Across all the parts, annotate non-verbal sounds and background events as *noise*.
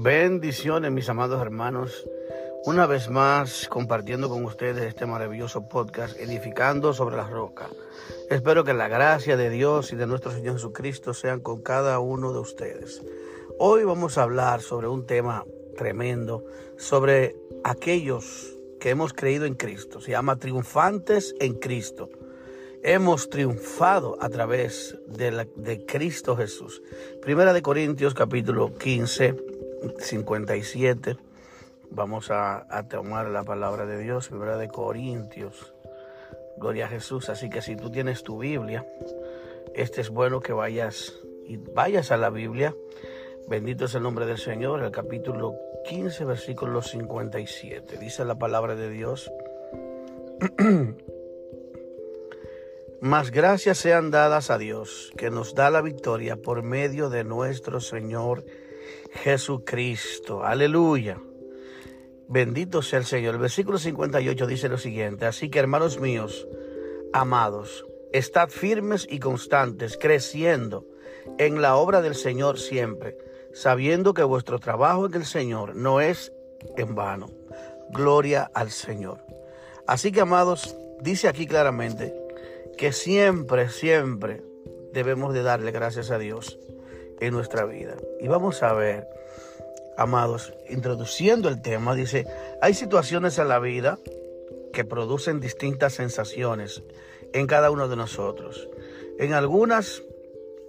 Bendiciones, mis amados hermanos. Una vez más, compartiendo con ustedes este maravilloso podcast, edificando sobre la roca. Espero que la gracia de Dios y de nuestro Señor Jesucristo sean con cada uno de ustedes. Hoy vamos a hablar sobre un tema tremendo, sobre aquellos que hemos creído en Cristo. Se llama triunfantes en Cristo hemos triunfado a través de, de, Cristo Jesús. Primera de Corintios capítulo 15, 57. Vamos a, tomar la palabra de Dios, Primera de Corintios. Gloria a Jesús. Así que si tú tienes tu Biblia, este es bueno que vayas y vayas a la Biblia. Bendito es el nombre del Señor, el capítulo 15, versículo 57. Dice la palabra de Dios. *clears throat* Mas gracias sean dadas a Dios, que nos da la victoria por medio de nuestro Señor. Aleluya. Bendito sea el Señor. El versículo 58 dice lo siguiente. Así que hermanos míos, amados, estad firmes y constantes, creciendo en la obra del Señor siempre, sabiendo que vuestro trabajo en el Señor no es en vano. Gloria al Señor. Así que, amados, dice aquí claramente, que siempre, siempre debemos de darle gracias a Dios en nuestra vida. Y vamos a ver, amados, introduciendo el tema, dice, hay situaciones en la vida que producen distintas sensaciones en cada uno de nosotros. En algunas,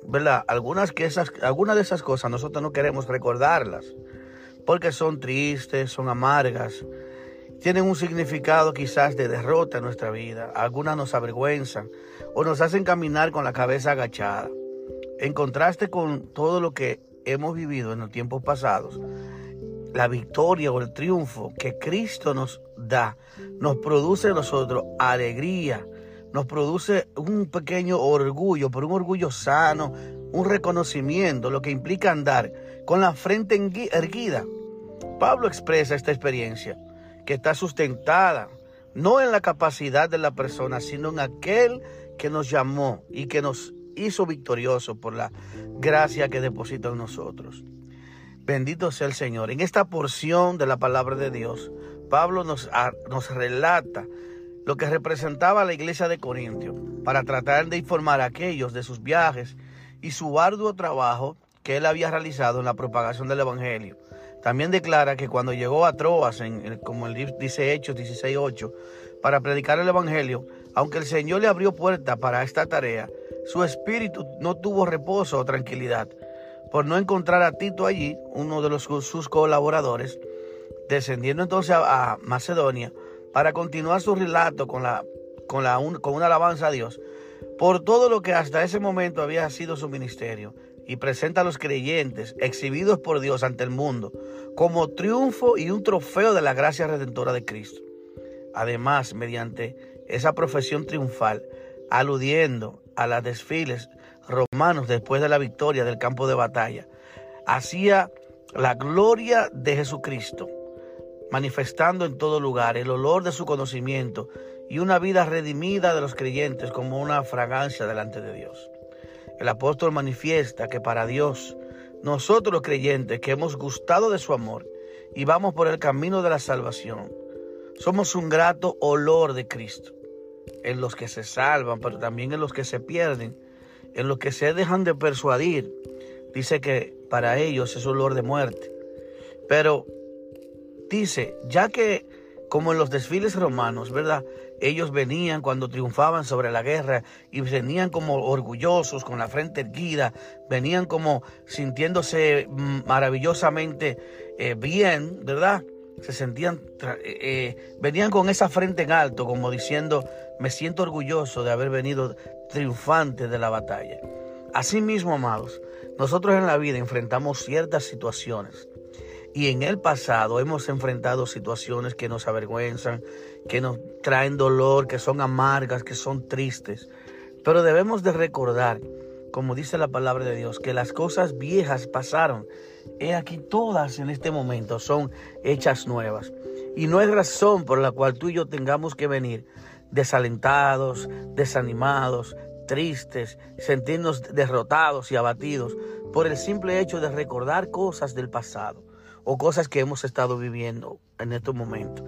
¿verdad? Algunas, que esas, algunas de esas cosas nosotros no queremos recordarlas porque son tristes, son amargas, tienen un significado quizás de derrota en nuestra vida. Algunas nos avergüenzan o nos hacen caminar con la cabeza agachada. En contraste con todo lo que hemos vivido en los tiempos pasados, la victoria o el triunfo que Cristo nos da nos produce a nosotros alegría, nos produce un pequeño orgullo, pero un orgullo sano, un reconocimiento, lo que implica andar con la frente erguida. Pablo expresa esta experiencia que está sustentada no en la capacidad de la persona, sino en aquel que nos llamó y que nos hizo victoriosos por la gracia que deposita en nosotros. Bendito sea el Señor. En esta porción de la palabra de Dios, Pablo nos, nos relata lo que representaba la iglesia de Corintio para tratar de informar a aquellos de sus viajes y su arduo trabajo que él había realizado en la propagación del Evangelio. También declara que cuando llegó a Troas, como dice Hechos 16.8, para predicar el Evangelio, aunque el Señor le abrió puerta para esta tarea, su espíritu no tuvo reposo o tranquilidad. Por no encontrar a Tito allí, uno de sus colaboradores, descendiendo entonces a, Macedonia para continuar su relato con, la, con, la, con una alabanza a Dios por todo lo que hasta ese momento había sido su ministerio y presenta a los creyentes exhibidos por Dios ante el mundo como triunfo y un trofeo de la gracia redentora de Cristo. Además, mediante esa profesión triunfal, aludiendo a los desfiles romanos después de la victoria del campo de batalla, hacía la gloria de Jesucristo, manifestando en todo lugar el olor de su conocimiento y una vida redimida de los creyentes como una fragancia delante de Dios. El apóstol manifiesta que para Dios, nosotros los creyentes que hemos gustado de su amor y vamos por el camino de la salvación, somos un grato olor de Cristo en los que se salvan, pero también en los que se pierden, en los que se dejan de persuadir. Dice que para ellos es olor de muerte. Pero dice, ya que como en los desfiles romanos, ¿verdad? Ellos venían cuando triunfaban sobre la guerra y venían como orgullosos, con la frente erguida, venían como sintiéndose maravillosamente eh, bien, ¿verdad? Se sentían, eh, eh, venían con esa frente en alto, como diciendo, me siento orgulloso de haber venido triunfante de la batalla. Asimismo, amados, nosotros en la vida enfrentamos ciertas situaciones y en el pasado hemos enfrentado situaciones que nos avergüenzan, que nos traen dolor, que son amargas, que son tristes. Pero debemos de recordar, como dice la palabra de Dios, que las cosas viejas pasaron. He aquí todas en este momento son hechas nuevas. Y no es razón por la cual tú y yo tengamos que venir desalentados, desanimados, tristes, sentirnos derrotados y abatidos por el simple hecho de recordar cosas del pasado o cosas que hemos estado viviendo en estos momentos.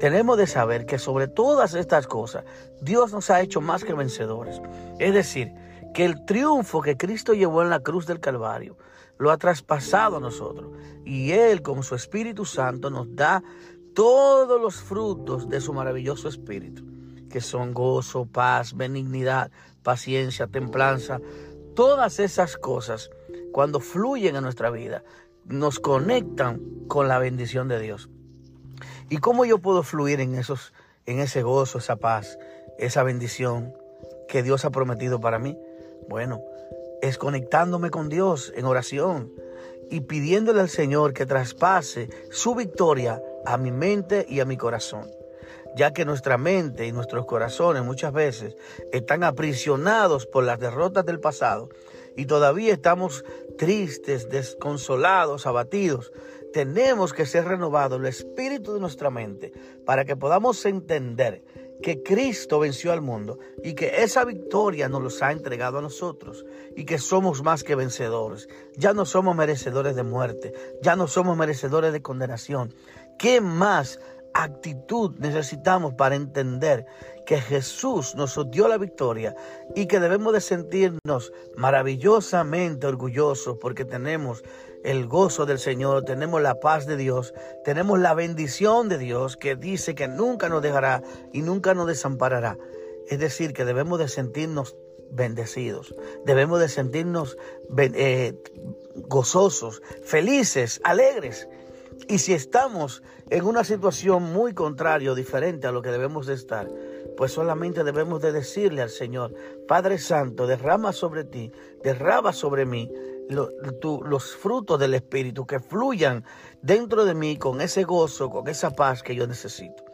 Tenemos de saber que sobre todas estas cosas Dios nos ha hecho más que vencedores. Es decir, que el triunfo que Cristo llevó en la cruz del Calvario lo ha traspasado a nosotros. Y Él con su Espíritu Santo nos da todos los frutos de su maravilloso Espíritu, que son gozo, paz, benignidad, paciencia, templanza. Todas esas cosas, cuando fluyen en nuestra vida, nos conectan con la bendición de Dios. ¿Y cómo yo puedo fluir en esos en ese gozo, esa paz, esa bendición que Dios ha prometido para mí? Bueno, es conectándome con Dios en oración y pidiéndole al Señor que traspase su victoria a mi mente y a mi corazón, ya que nuestra mente y nuestros corazones muchas veces están aprisionados por las derrotas del pasado y todavía estamos tristes, desconsolados, abatidos. Tenemos que ser renovados el espíritu de nuestra mente para que podamos entender que Cristo venció al mundo y que esa victoria nos los ha entregado a nosotros y que somos más que vencedores. Ya no somos merecedores de muerte, ya no somos merecedores de condenación. ¿Qué más actitud necesitamos para entender que Jesús nos dio la victoria y que debemos de sentirnos maravillosamente orgullosos porque tenemos el gozo del Señor, tenemos la paz de Dios, tenemos la bendición de Dios que dice que nunca nos dejará y nunca nos desamparará. Es decir, que debemos de sentirnos bendecidos, debemos de sentirnos eh, gozosos, felices, alegres. Y si estamos en una situación muy contraria o diferente a lo que debemos de estar, pues solamente debemos de decirle al Señor, Padre Santo, derrama sobre ti, derrama sobre mí los frutos del Espíritu que fluyan dentro de mí con ese gozo, con esa paz que yo necesito.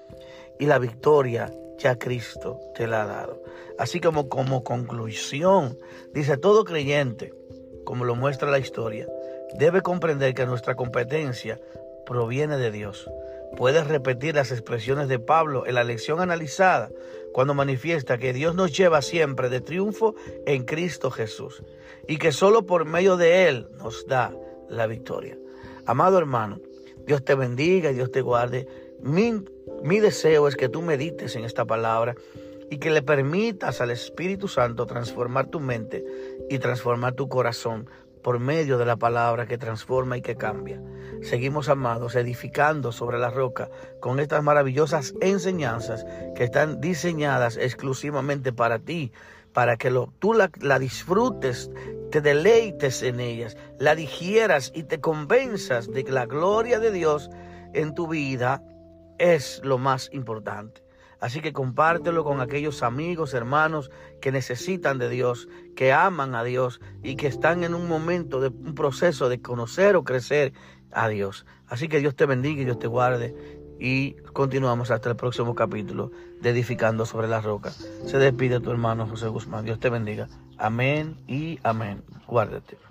Y la victoria ya Cristo te la ha dado. Así como como conclusión, dice todo creyente, como lo muestra la historia, debe comprender que nuestra competencia proviene de Dios. Puedes repetir las expresiones de Pablo en la lección analizada cuando manifiesta que Dios nos lleva siempre de triunfo en Cristo Jesús y que solo por medio de Él nos da la victoria. Amado hermano, Dios te bendiga y Dios te guarde. Mi, mi deseo es que tú medites en esta palabra y que le permitas al Espíritu Santo transformar tu mente y transformar tu corazón por medio de la palabra que transforma y que cambia. Seguimos, amados, edificando sobre la roca con estas maravillosas enseñanzas que están diseñadas exclusivamente para ti, para que lo, tú la, la disfrutes, te deleites en ellas, la digieras y te convenzas de que la gloria de Dios en tu vida es lo más importante. Así que compártelo con aquellos amigos, hermanos que necesitan de Dios, que aman a Dios y que están en un momento de un proceso de conocer o crecer a Dios. Así que Dios te bendiga y Dios te guarde. Y continuamos hasta el próximo capítulo de Edificando sobre la Roca. Se despide tu hermano José Guzmán. Dios te bendiga. Amén y amén. Guárdate.